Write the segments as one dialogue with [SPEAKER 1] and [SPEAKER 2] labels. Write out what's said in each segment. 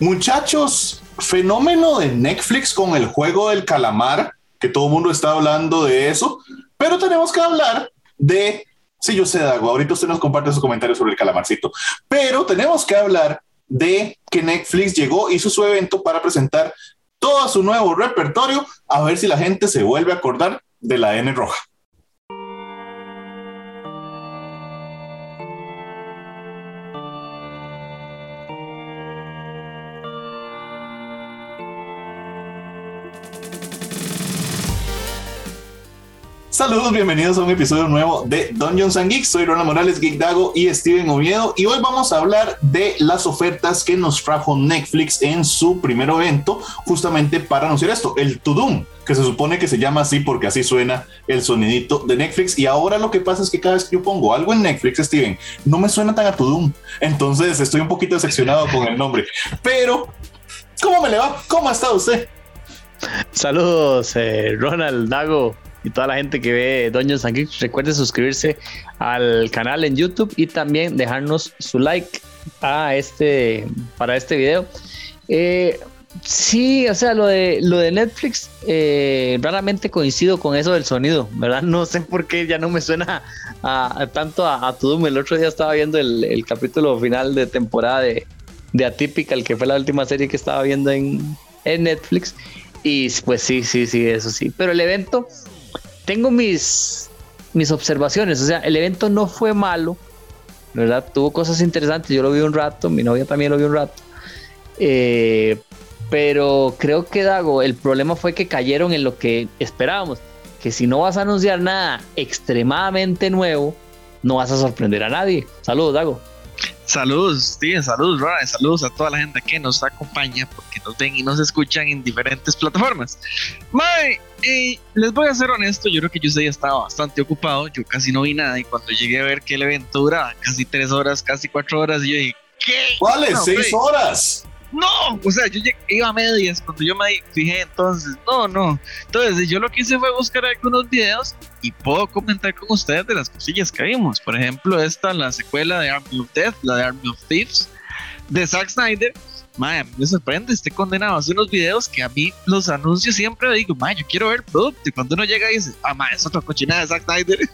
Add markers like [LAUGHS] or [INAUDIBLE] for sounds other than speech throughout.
[SPEAKER 1] muchachos, fenómeno de Netflix con el juego del calamar, que todo el mundo está hablando de eso, pero tenemos que hablar de, sí, yo sé, Dago, ahorita usted nos comparte sus comentarios sobre el calamarcito, pero tenemos que hablar de que Netflix llegó, hizo su evento para presentar todo su nuevo repertorio, a ver si la gente se vuelve a acordar de la N roja. Saludos, bienvenidos a un episodio nuevo de Dungeons and Geeks. Soy Ronald Morales, Geek Dago y Steven Oviedo. Y hoy vamos a hablar de las ofertas que nos trajo Netflix en su primer evento, justamente para anunciar esto, el Tudum, que se supone que se llama así porque así suena el sonidito de Netflix. Y ahora lo que pasa es que cada vez que yo pongo algo en Netflix, Steven, no me suena tan a Tudum. Entonces estoy un poquito decepcionado con el nombre. Pero, ¿cómo me le va? ¿Cómo ha estado usted?
[SPEAKER 2] Saludos, eh, Ronald Dago y toda la gente que ve Doños and Geeks, recuerde suscribirse al canal en YouTube y también dejarnos su like a este para este video. Eh, sí, o sea, lo de lo de Netflix, eh, raramente coincido con eso del sonido, ¿verdad? No sé por qué ya no me suena a, tanto a, a Tudum. El otro día estaba viendo el, capítulo final de temporada de, de Atypical, que fue la última serie que estaba viendo en, en Netflix. Y pues sí, sí, sí, eso sí. Pero el evento tengo mis, mis observaciones. O sea, el evento no fue malo, ¿verdad? Tuvo cosas interesantes. Yo lo vi un rato, mi novia también lo vio un rato. Eh, pero creo que Dago, el problema fue que cayeron en lo que esperábamos. Que si no vas a anunciar nada extremadamente nuevo, no vas a sorprender a nadie. Saludos, Dago.
[SPEAKER 3] Saludos, Steven, saludos, Rora, saludos a toda la gente que nos acompaña porque nos ven y nos escuchan en diferentes plataformas. Mae, les voy a ser honesto, yo creo que yo ya estaba bastante ocupado, yo casi no vi nada y cuando llegué a ver que el evento duraba casi tres horas, casi cuatro horas, y yo dije, ¿qué?
[SPEAKER 1] ¿Cuáles? ¿Seis horas?
[SPEAKER 3] No, o sea, yo iba a medias cuando yo me fijé, entonces, no, no. Entonces, yo lo que hice fue buscar algunos videos y puedo comentar con ustedes de las cosillas que vimos. Por ejemplo, esta, la secuela de Army of Death, la de Army of Thieves, de Zack Snyder. Madre, me sorprende, esté condenado a hacer unos videos que a mí los anuncios siempre digo, madre, yo quiero ver producto. Y cuando uno llega y dice, ah, madre, es otra cochina de Zack Snyder. [LAUGHS]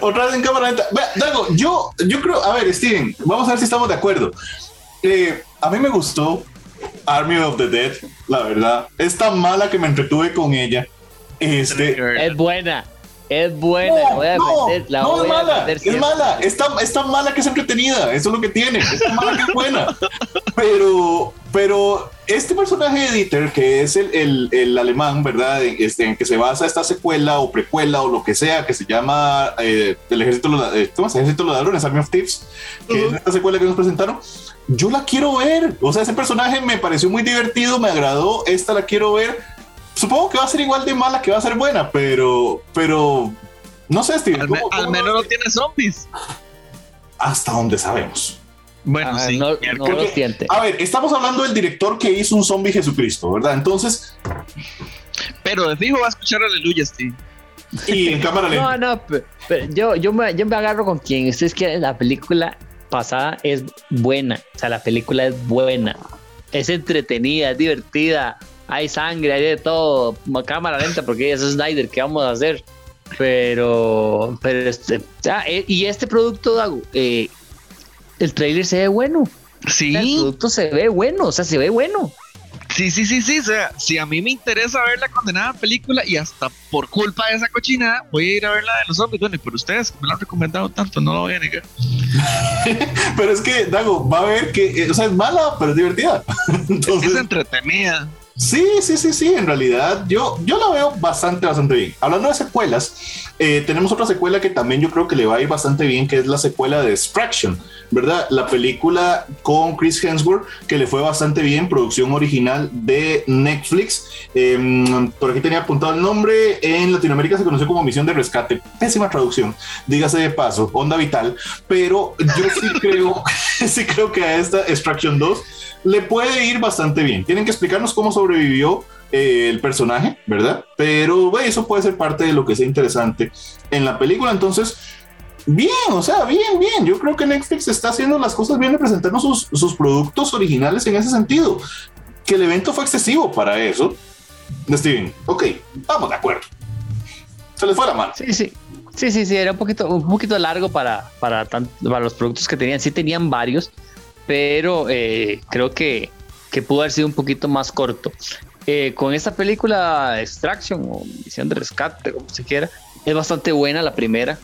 [SPEAKER 1] Otra vez en cámara lenta. Dago, yo, yo creo, a ver, Steven, vamos a ver si estamos de acuerdo. Eh, a mí me gustó Army of the Dead, la verdad. Es tan mala que me entretuve con ella. Este,
[SPEAKER 2] es buena. Es buena,
[SPEAKER 1] no, no, no es mala, es mala, es tan, mala que es entretenida, eso es lo que tiene, es tan mala que es buena. [LAUGHS] Pero, pero este personaje de Dieter, que es el, el, el alemán, ¿verdad? Este, en que se basa esta secuela o precuela o lo que sea, que se llama eh, El Ejército, eh, ¿cómo se Ejército de los Ladrones, Army of Thieves, que es esta secuela que nos presentaron. Yo la quiero ver, o sea, ese personaje me pareció muy divertido, me agradó, esta la quiero ver supongo que va a ser igual de mala que va a ser buena, pero, pero, no sé, Steve.
[SPEAKER 3] Al, menos no tiene zombies.
[SPEAKER 1] Hasta donde sabemos.
[SPEAKER 3] Bueno, ah, sí.
[SPEAKER 2] No, lo siente.
[SPEAKER 1] A ver, estamos hablando del director que hizo un zombie Jesucristo, ¿verdad? Entonces.
[SPEAKER 3] Pero de fijo va a escuchar Aleluya, Steve.
[SPEAKER 1] Y en cámara
[SPEAKER 2] lenta. No, no, pero, yo, yo, me, yo me agarro con quien ustedes que la película pasada es buena. O sea, la película es buena. Es entretenida, es divertida hay sangre, hay de todo, cámara lenta, porque es Snyder, ¿qué vamos a hacer? Pero, pero este, eh, y este producto, eh, el trailer se ve bueno.
[SPEAKER 3] Sí.
[SPEAKER 2] el producto se ve bueno, o sea, se ve bueno.
[SPEAKER 3] Sí, sí, sí, sí. O sea, si a mí me interesa ver la condenada película y hasta por culpa de esa cochinada voy a ir a ver la de los zombies. Bueno, pero ustedes me lo han recomendado tanto, no lo voy a negar. [LAUGHS]
[SPEAKER 1] pero es que, Dago, va a ver que, eh, o sea, es mala, pero es divertida. [LAUGHS]
[SPEAKER 3] Entonces, es entretenida.
[SPEAKER 1] Sí, sí, sí, sí, en realidad yo, yo la veo bastante, bastante bien. Hablando de secuelas, eh, tenemos otra secuela que también yo creo que le va a ir bastante bien, que es la secuela de Extraction, ¿verdad? La película con Chris Hemsworth, que le fue bastante bien, producción original de Netflix. Em, por aquí tenía apuntado el nombre, en Latinoamérica se conoció como Misión de Rescate, pésima traducción, dígase de paso, onda vital, pero yo sí [LAUGHS] creo, [LAUGHS] sí creo que a esta Extraction 2 le puede ir bastante bien. Tienen que explicarnos cómo sobrevivió eh, el personaje, ¿verdad? Pero eso puede ser parte de lo que sea interesante en la película. Entonces, Bien, o sea, bien, bien. Yo creo que Netflix está haciendo las cosas bien de presentarnos sus, sus productos originales en ese sentido. Que el evento fue excesivo para eso. Steven, ok, vamos de acuerdo. Se les fue la mano.
[SPEAKER 2] Sí, sí. Sí, sí, sí, era un poquito, un poquito largo para, para, para los productos que tenían. Sí tenían varios, pero eh, creo que, que pudo haber sido un poquito más corto. Eh, con esta película Extraction o Misión de Rescate, como se quiera, es bastante buena la primera.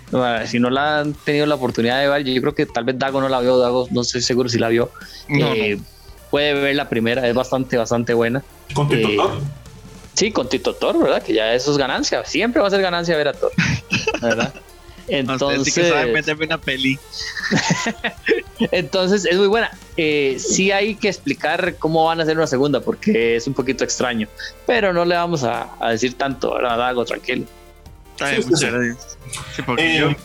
[SPEAKER 2] Si no la han tenido la oportunidad de ver, yo creo que tal vez Dago no la vio, Dago no estoy seguro si la vio. Eh, puede ver la primera, es bastante, bastante buena.
[SPEAKER 1] Con Tito eh, Thor.
[SPEAKER 2] Sí, con Tito Thor, ¿verdad? Que ya eso es ganancia. Siempre va a ser ganancia ver a Thor, [LAUGHS] ¿verdad? [LAUGHS]
[SPEAKER 3] Entonces, sí que saben meterme una peli. [LAUGHS]
[SPEAKER 2] Entonces es muy buena. Eh, sí hay que explicar cómo van a hacer una segunda porque es un poquito extraño, pero no le vamos a, decir tanto, ¿verdad? Dago, tranquilo.
[SPEAKER 1] en,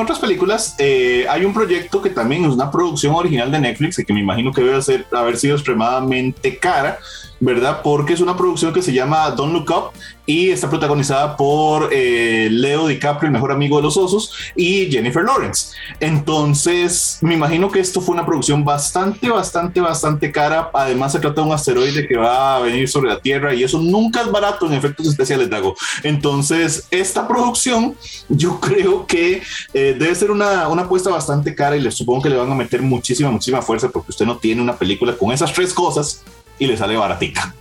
[SPEAKER 1] otras películas, eh, hay un proyecto que también es una producción original de Netflix, que me imagino que debe ser, haber sido extremadamente cara, ¿verdad? Porque es una producción que se llama Don't Look Up y está protagonizada por eh, Leo DiCaprio, el mejor amigo de los osos, y Jennifer Lawrence. Entonces, me imagino que esto fue una producción bastante, bastante, bastante cara. Además, se trata de un asteroide que va a venir sobre la Tierra y eso nunca es barato en efectos especiales, Dago. Entonces, esta producción, yo creo que eh, debe ser una, una apuesta bastante cara y les supongo que le van a meter muchísima, muchísima fuerza porque usted no tiene una película con esas tres cosas y le sale baratica.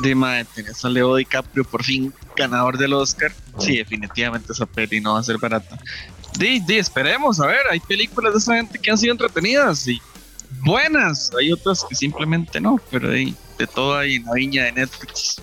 [SPEAKER 3] Dime, tenés a Leo DiCaprio por fin ganador del Oscar. Sí, definitivamente esa peli no va a ser barata. Di, di, esperemos, a ver, hay películas de esa gente que han sido entretenidas y buenas. Hay otras que simplemente no, pero de, de todo hay en la viña de Netflix.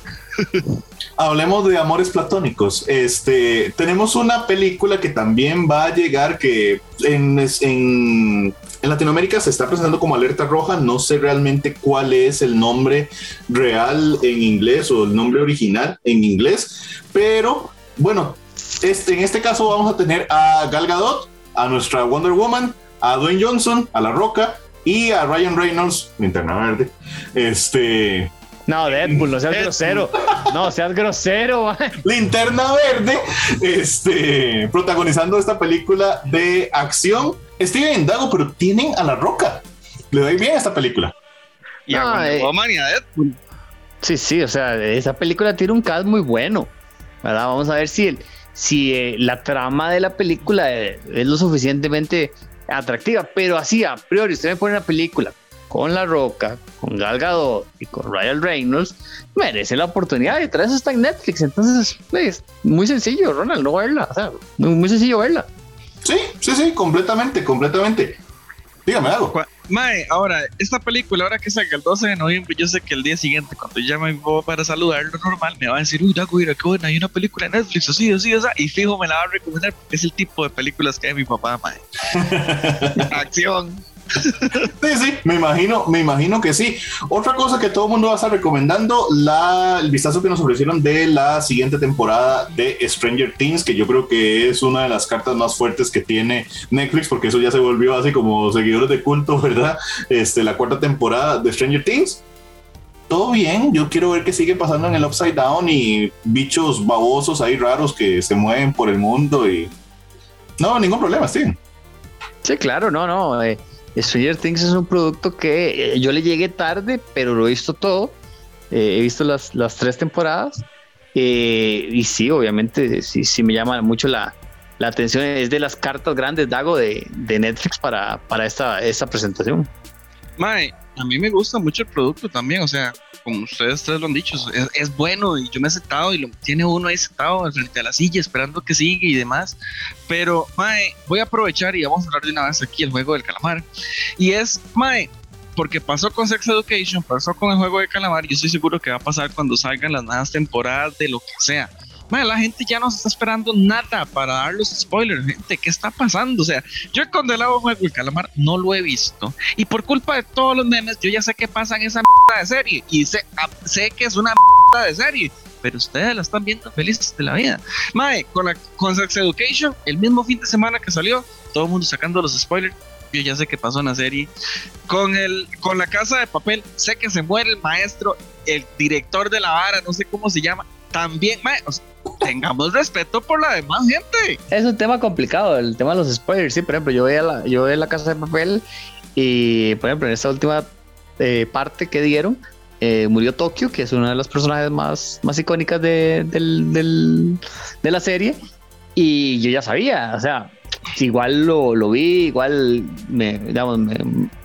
[SPEAKER 1] Hablemos de amores platónicos. Este, tenemos una película que también va a llegar que en, en, Latinoamérica se está presentando como alerta roja. No sé realmente cuál es el nombre real en inglés o el nombre original en inglés, pero bueno, este, en este caso vamos a tener a Gal Gadot, a nuestra Wonder Woman, a Dwayne Johnson, a La Roca y a Ryan Reynolds, linterna verde. Este.
[SPEAKER 2] No, Deadpool, no seas grosero. No, seas grosero. [LAUGHS]
[SPEAKER 1] Linterna verde, este, protagonizando esta película de acción. Steven Dago, pero tienen a La Roca. Le doy bien a esta película.
[SPEAKER 3] Y a eh, y a Deadpool.
[SPEAKER 2] Sí, sí, o sea, esa película tiene un cast muy bueno. ¿verdad? Vamos a ver si, el, si eh, la trama de la película eh, es lo suficientemente atractiva, pero así a priori usted me pone una película con La Roca, con Gal Gadot y con Ryan Reynolds, merece la oportunidad y tras eso está en Netflix, entonces es muy sencillo, Ronald, no verla, o sea, muy, muy sencillo verla.
[SPEAKER 1] Sí, sí, sí, completamente, completamente. Dígame algo.
[SPEAKER 3] Mae, ahora, esta película, ahora que salga el 12 de noviembre, yo sé que el día siguiente, cuando llame a mi papá para saludarlo normal, me va a decir, uy, Dago, mira qué buena, hay una película en Netflix, así, así, así, y fijo, me la va a recomendar porque es el tipo de películas que hay mi papá, mae. [LAUGHS] Acción. [LAUGHS]
[SPEAKER 1] Sí, sí, me imagino, me imagino que sí. Otra cosa que todo el mundo va a estar recomendando, la, el vistazo que nos ofrecieron de la siguiente temporada de Stranger Things, que yo creo que es una de las cartas más fuertes que tiene Netflix, porque eso ya se volvió así como seguidores de culto, [LAUGHS] ¿verdad? Este, la cuarta temporada de Stranger Things. Todo bien, yo quiero ver qué sigue pasando en el Upside Down y bichos babosos ahí raros que se mueven por el mundo y... No, ningún problema, sí.
[SPEAKER 2] Sí, claro, no, no. Eh Stranger Things es un producto que eh, yo le llegué tarde, pero lo he visto todo. Eh, he visto las, las tres temporadas. Eh, y sí, obviamente, sí, sí me llama mucho la, la atención. Es de las cartas grandes, Dago, de, de Netflix para, para esta, esta presentación.
[SPEAKER 3] Mae, a mí me gusta mucho el producto también, o sea, como ustedes tres lo han dicho, es, bueno y yo me he sentado y lo tiene uno ahí sentado frente a la silla esperando que siga y demás. Pero, Mae, voy a aprovechar y vamos a hablar de una vez aquí el juego del calamar. Y es, Mae, porque pasó con Sex Education, pasó con el juego de calamar, yo estoy seguro que va a pasar cuando salgan las nuevas temporadas de lo que sea la gente ya no se está esperando nada para dar los spoilers, gente, ¿qué está pasando? O sea, yo he condenado Juego el Calamar no lo he visto y por culpa de todos los memes yo ya sé qué pasa en esa mierda de serie y sé, ah, sé que es una mierda de serie, pero ustedes la están viendo felices de la vida. Mae, con, la, con Sex Education, el mismo fin de semana que salió, todo el mundo sacando los spoilers, yo ya sé qué pasó en la serie. Con, el, con la casa de papel, sé que se muere el maestro, el director de la vara, no sé cómo se llama. También, mae, tengamos respeto por la demás gente.
[SPEAKER 2] Es un tema complicado, el tema de los spoilers. Sí, por ejemplo, yo veía la, yo la casa de papel y, por ejemplo, en esta última eh, parte que dieron, eh, murió Tokio, que es una de las personajes más, más icónicas de, del, de la serie. Y yo ya sabía, o sea, igual lo, lo vi, igual me, digamos,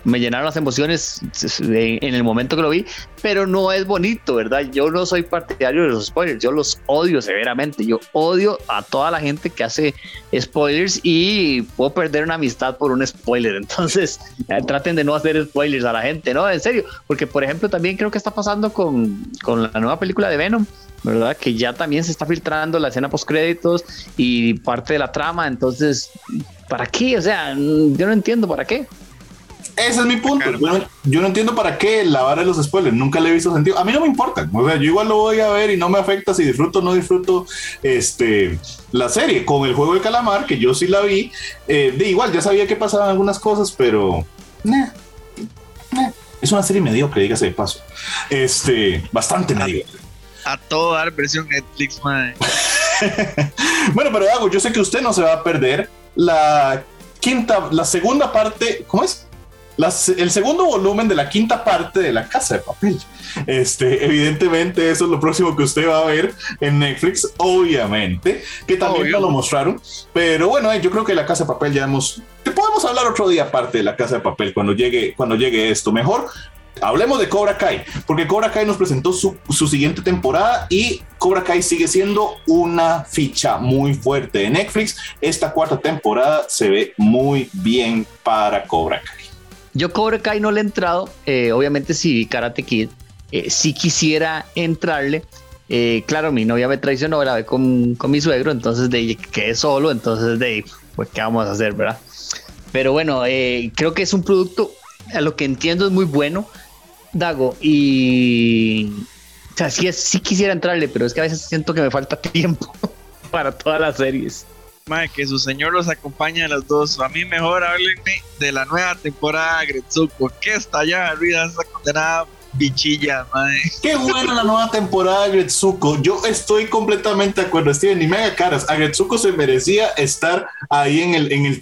[SPEAKER 2] me, llenaron las emociones en el momento que lo vi, pero no es bonito, ¿verdad? Yo no soy partidario de los spoilers, yo los odio severamente, yo odio a toda la gente que hace spoilers y puedo perder una amistad por un spoiler, [LAUGHS] entonces eh, traten de no hacer spoilers a la gente, ¿no? En serio, porque por ejemplo también creo que está pasando con, con la nueva película de Venom, ¿verdad? Que ya también se está filtrando la escena post créditos y parte de la trama, entonces, ¿para qué? O sea, yo no entiendo para qué.
[SPEAKER 1] Ese es mi punto. Yo no, yo no, entiendo para qué lavar de los spoilers. Nunca le he visto sentido. A mí no me importa. O sea, yo igual lo voy a ver y no me afecta si disfruto o no disfruto este, la serie. Con el juego de calamar, que yo sí la vi, eh, de igual ya sabía que pasaban algunas cosas, pero nah, nah. es una serie mediocre, dígase de paso. Este, bastante mediocre
[SPEAKER 3] a todo dar versión Netflix, madre. [LAUGHS]
[SPEAKER 1] bueno, pero Dago, yo sé que usted no se va a perder la quinta, la segunda parte, ¿cómo es? Las, el segundo volumen de la quinta parte de La Casa de Papel. Este, evidentemente, eso es lo próximo que usted va a ver en Netflix, obviamente, que también lo mostraron. Pero bueno, yo creo que La Casa de Papel ya hemos. Te podemos hablar otro día aparte de La Casa de Papel cuando llegue, cuando llegue esto. Mejor hablemos de Cobra Kai, porque Cobra Kai nos presentó su, su, siguiente temporada y Cobra Kai sigue siendo una ficha muy fuerte de Netflix. Esta cuarta temporada se ve muy bien para Cobra Kai.
[SPEAKER 2] Yo Cobra Kai no le he entrado, eh, obviamente sí vi Karate Kid, eh, si quisiera entrarle. Eh, claro, mi novia me traicionó, ve con, con mi suegro, entonces de quedé solo, entonces de pues qué vamos a hacer, ¿verdad? Pero bueno, eh, creo que es un producto, a lo que entiendo es muy bueno. Dago, y. O sea, sí, sí quisiera entrarle, pero es que a veces siento que me falta [LAUGHS] tiempo para todas las series.
[SPEAKER 3] Madre, que su señor los acompañe a las dos. A mí mejor háblenme de la nueva temporada de Gretsuko, que está allá arriba esa condenada bichilla, madre.
[SPEAKER 1] Qué buena la nueva temporada de Gretsuko. Yo estoy completamente de acuerdo, Steven, ni mega caras. A Gretsuko se merecía estar ahí en el, en el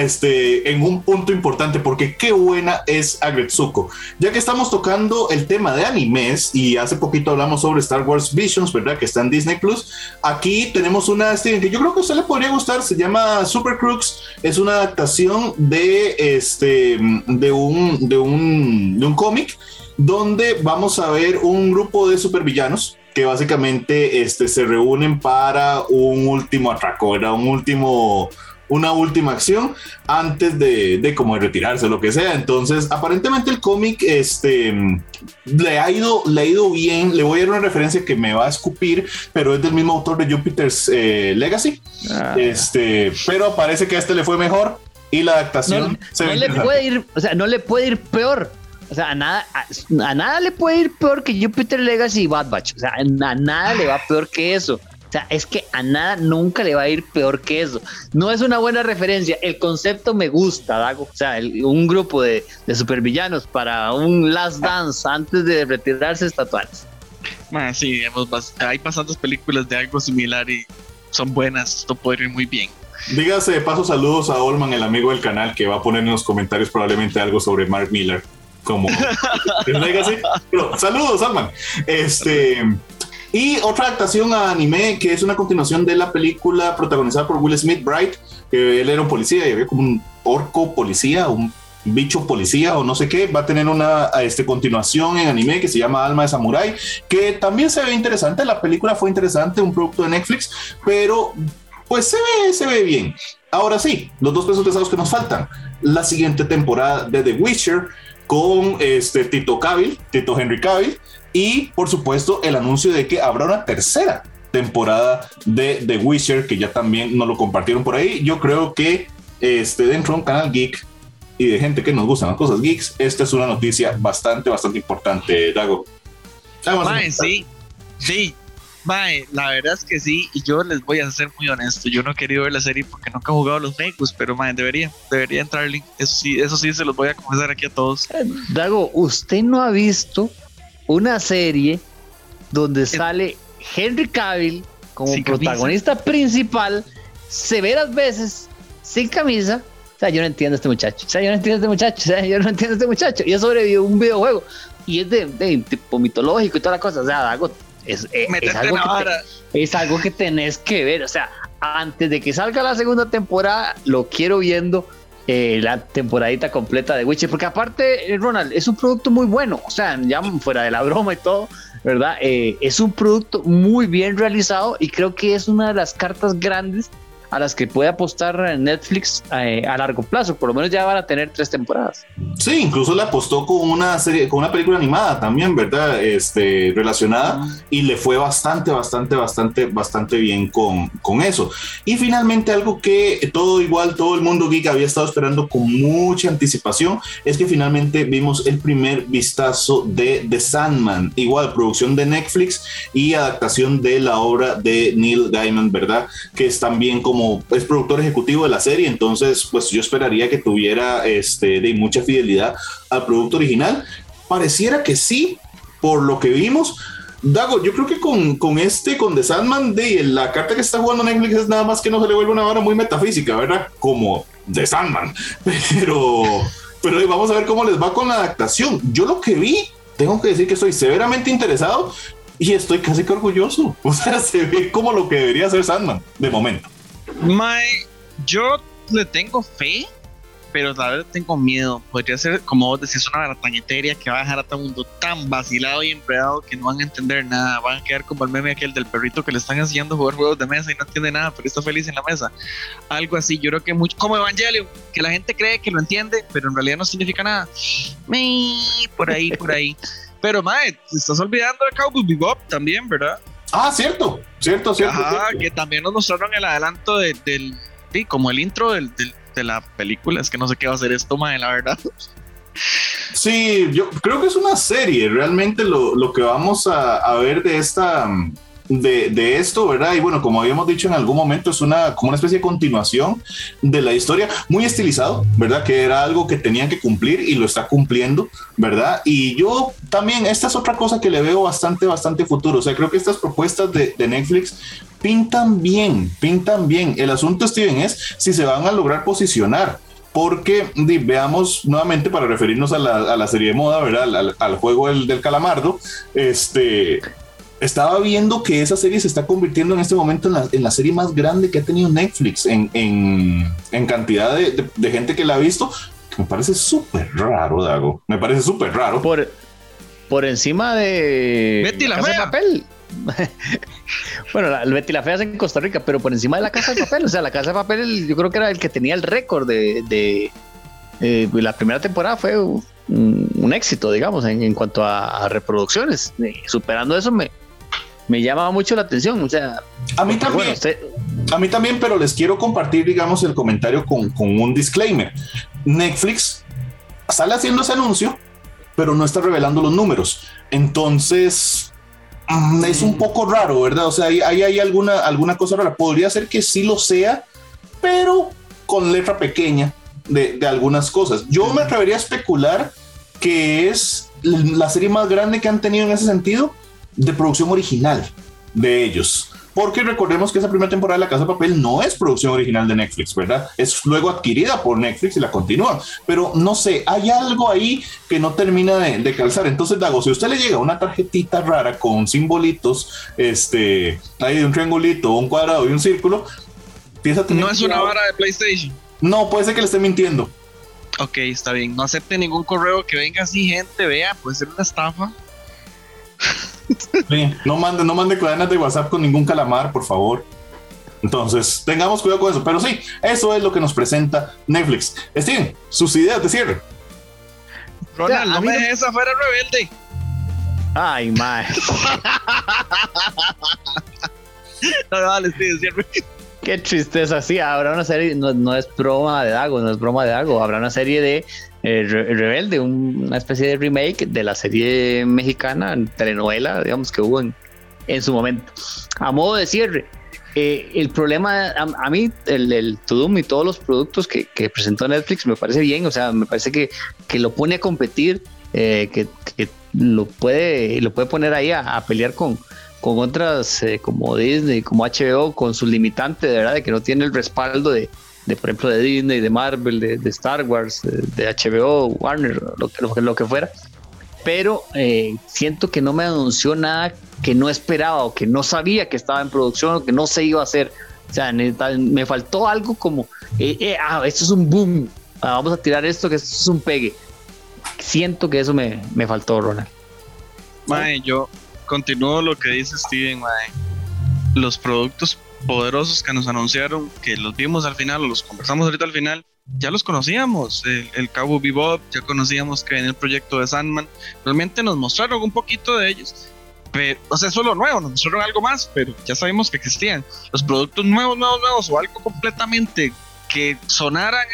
[SPEAKER 1] este, en un punto importante, porque qué buena es Agretsuko. Ya que estamos tocando el tema de animes y hace poquito hablamos sobre Star Wars Visions, ¿verdad? Que está en Disney Plus. Aquí tenemos una Steven que yo creo que a usted le podría gustar, se llama Super Crooks. Es una adaptación de este de un de un, de un cómic donde vamos a ver un grupo de supervillanos que básicamente este, se reúnen para un último atraco, era un último, una última acción antes de, de como retirarse, lo que sea. Entonces, aparentemente el cómic este, le, ha ido, le ha ido bien. Le voy a dar una referencia que me va a escupir, pero es del mismo autor de Jupiter's eh, Legacy. Ah. Este, pero parece que a este le fue mejor y la adaptación
[SPEAKER 2] no, se no le puede ir, o sea, no le puede ir peor. O sea, a nada, a, a, nada le puede ir peor que Jupiter Legacy y Bad Batch. O sea, a nada le va peor que eso. O sea, es que a nada nunca le va a ir peor que eso. No es una buena referencia. El concepto me gusta, Dago. O sea, el, un grupo de, de, supervillanos para un Last Dance antes de retirarse estatuales.
[SPEAKER 3] Man, sí, hemos, hay bastantes películas de algo similar y son buenas. Esto puede ir muy bien.
[SPEAKER 1] Dígase de paso saludos a Olman, el amigo del canal, que va a poner en los comentarios probablemente algo sobre Mark Miller como [LAUGHS] Pero, saludos, Alman. Este. Y otra adaptación a anime que es una continuación de la película protagonizada por Will Smith, Bright, que él era un policía y había como un orco policía, un bicho policía o no sé qué, va a tener una este, continuación en anime que se llama Alma de Samurai, que también se ve interesante, la película fue interesante, un producto de Netflix, pero pues se ve, se ve bien. Ahora sí, los dos pesos pesados que nos faltan, la siguiente temporada de The Witcher, con este Tito Cavill, Tito Henry Cavill, y por supuesto el anuncio de que habrá una tercera temporada de The Witcher, que ya también nos lo compartieron por ahí. Yo creo que este, dentro de un canal geek y de gente que nos gustan las cosas geeks, esta es una noticia bastante, bastante importante, Dago.
[SPEAKER 3] Sí, sí, Mae, la verdad es que sí, y yo les voy a ser muy honesto. Yo no he querido ver la serie porque nunca he jugado los Megus, pero mae, debería, debería entrarle. Eso sí, eso sí se los voy a confesar aquí a todos.
[SPEAKER 2] Dago, ¿usted no ha visto una serie donde sale Henry Cavill como protagonista principal, severas veces, sin camisa. O sea, yo no entiendo a este muchacho. O sea, yo no entiendo a este muchacho. O sea, yo no entiendo a este muchacho. Y eso sobrevivió un videojuego. Y es de, de tipo mitológico y toda la cosa. O sea, algo, es, eh, es, algo que es algo que tenés que ver. O sea, antes de que salga la segunda temporada, lo quiero viendo eh, la temporadita completa de Witcher, porque aparte, eh, Ronald, es un producto muy bueno, o sea, ya fuera de la broma y todo, ¿verdad? Eh, es un producto muy bien realizado y creo que es una de las cartas grandes a las que puede apostar Netflix eh, a largo plazo. Por lo menos ya van a tener tres temporadas.
[SPEAKER 1] Sí, incluso le apostó con una serie, con una película animada también, ¿verdad? Este, relacionada y le fue bastante, bastante, bastante, bastante bien con, con eso. Y finalmente algo que todo igual, todo el mundo geek había estado esperando con mucha anticipación es que finalmente vimos el primer vistazo de The Sandman, igual producción de Netflix y adaptación de la obra de Neil Gaiman, ¿verdad? Que es también como como es productor ejecutivo de la serie, entonces pues yo esperaría que tuviera este, de mucha fidelidad al producto original. Pareciera que sí, por lo que vimos. Dago, yo creo que con, con este, con The Sandman, de la carta que está jugando Netflix es nada más que no se le vuelve una vara muy metafísica, ¿verdad? Como The Sandman. [LAUGHS] Pero, pero vamos a ver cómo les va con la adaptación. Yo lo que vi, tengo que decir que estoy severamente interesado y estoy casi que orgulloso. [LAUGHS] O sea, se ve como lo que debería ser Sandman, de momento.
[SPEAKER 3] My, yo le tengo fe, pero la verdad tengo miedo. Podría ser, como vos decís, una baratañeteria que va a dejar a todo el mundo tan vacilado y empleado que no van a entender nada. Van a quedar como el meme aquel del perrito que le están enseñando jugar juegos de mesa y no entiende nada, pero está feliz en la mesa. Algo así, yo creo que mucho, como Evangelio, que la gente cree que lo entiende, pero en realidad no significa nada. Por ahí, por ahí. [LAUGHS] Pero, Mae, te estás olvidando de Cowboy Bebop también, ¿verdad?
[SPEAKER 1] Ah, cierto, cierto, cierto.
[SPEAKER 3] Ah, que también nos mostraron el adelanto del, sí, como el intro del, de la película. Es que no sé qué va a ser esto, mae, la verdad.
[SPEAKER 1] Sí, yo creo que es una serie, realmente lo, lo que vamos a, a, ver de esta de, esto, ¿verdad? Y bueno, como habíamos dicho en algún momento, es una como una especie de continuación de la historia, muy estilizado, ¿verdad? Que era algo que tenían que cumplir y lo está cumpliendo, ¿verdad? Y yo también, esta es otra cosa que le veo bastante, bastante futuro. O sea, creo que estas propuestas de, Netflix pintan bien, pintan bien. El asunto, Steven, es si se van a lograr posicionar porque veamos nuevamente para referirnos a la, a la, serie de moda, ¿verdad? Al, juego del, calamardo, este, estaba viendo que esa serie se está convirtiendo en este momento en la, en la serie más grande que ha tenido Netflix en, en, en cantidad de, de, de, gente que la ha visto. Me parece súper raro, Dago. Me parece súper raro.
[SPEAKER 2] Por, por encima de
[SPEAKER 3] Betty la, la Fea.
[SPEAKER 2] Papel. [LAUGHS] bueno, la, Betty la Fea es en Costa Rica, pero por encima de la Casa de Papel. O sea, la Casa de Papel yo creo que era el que tenía el récord de... de eh, la primera temporada fue un, un éxito, digamos, en, en cuanto a, a reproducciones. Eh, superando eso, me, me llama mucho la atención. O sea,
[SPEAKER 1] a mí también. Bueno, usted... A mí también, pero les quiero compartir, digamos, el comentario con, con un disclaimer. Netflix sale haciendo ese anuncio, pero no está revelando los números. Entonces, mm, es un poco raro, ¿verdad? O sea, hay, hay, alguna, alguna cosa rara. Podría ser que sí lo sea, pero con letra pequeña de, de algunas cosas. Yo me atrevería a especular que es la serie más grande que han tenido en ese sentido de producción original de ellos. Porque recordemos que esa primera temporada de La Casa de Papel no es producción original de Netflix, ¿verdad? Es luego adquirida por Netflix y la continúa. Pero no sé, hay algo ahí que no termina de, de calzar. Entonces, Dago, si a usted le llega una tarjetita rara con simbolitos, este, ahí de un triangulito, un cuadrado y un círculo,
[SPEAKER 3] empieza a tener No es una vara de PlayStation.
[SPEAKER 1] No, puede ser que le esté mintiendo.
[SPEAKER 3] Ok, está bien. No acepte ningún correo que venga así, gente. Vea, puede ser una estafa.
[SPEAKER 1] Sí, no mande, no mande cadenas de WhatsApp con ningún calamar, por favor. Entonces, tengamos cuidado con eso. Pero sí, eso es lo que nos presenta Netflix. Steven, sus ideas de cierre.
[SPEAKER 3] Ronald, no me dejes afuera rebelde.
[SPEAKER 2] Ay, mae. [LAUGHS]
[SPEAKER 3] no, dale, Steven, cierre.
[SPEAKER 2] Qué tristeza, sí, habrá una serie, no, no, es broma de Dago, no es broma de Dago, habrá una serie de eh, Rebelde, un, una especie de remake de la serie mexicana, telenovela, digamos, que hubo en, en su momento. A modo de cierre, eh, el problema, a, a mí, el, el Tudum y todos los productos que, presentó Netflix me parece bien, o sea, me parece que, que lo pone a competir, eh, que, lo, puede, lo puede poner ahí a, a pelear con con otras eh, como Disney, como HBO, con su limitante, de verdad, de que no tiene el respaldo de, de por ejemplo, de Disney, de Marvel, de, Star Wars, de, HBO, Warner, lo que, lo, que fuera. Pero eh, siento que no me anunció nada que no esperaba o que no sabía que estaba en producción o que no se iba a hacer. O sea, me faltó algo como, eh, ah, esto es un boom, ah, vamos a tirar esto, que esto es un pegue. Siento que eso me, me faltó, Ronald.
[SPEAKER 3] Mae, yo continúo lo que dice Steven, mae. Los productos poderosos que nos anunciaron, que los vimos al final, o los conversamos ahorita al final, ya los conocíamos. El, el Cabo Bebop, ya conocíamos que en el proyecto de Sandman, realmente nos mostraron un poquito de ellos. Pero, o sea, eso es lo nuevo, nos mostraron algo más, pero ya sabemos que existían. Los productos nuevos, nuevos, nuevos, o algo completamente que sonaran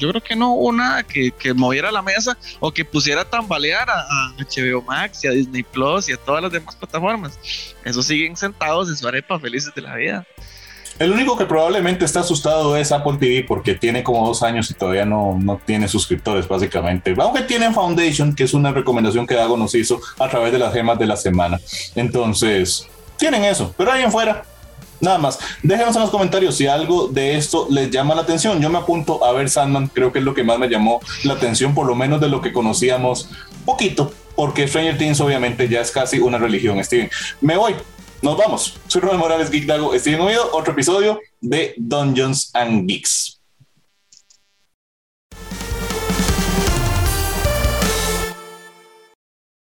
[SPEAKER 3] yo creo que no hubo nada que, moviera la mesa o que pusiera a tambalear a, HBO Max y a Disney Plus y a todas las demás plataformas. Eso siguen sentados en su arepa felices de la vida.
[SPEAKER 1] El único que probablemente está asustado es Apple TV porque tiene como dos años y todavía no, no tiene suscriptores, básicamente. Aunque tienen Foundation, que es una recomendación que Dago nos hizo a través de las gemas de la semana. Entonces, tienen eso. Pero ahí en fuera, Nada más, déjenos en los comentarios si algo de esto les llama la atención. Yo me apunto a ver Sandman, creo que es lo que más me llamó la atención, por lo menos de lo que conocíamos poquito, porque Stranger Things obviamente ya es casi una religión, Steven. Me voy, nos vamos. Soy Ronald Morales Geek Dago, Steven Oído, otro episodio de Dungeons and Geeks.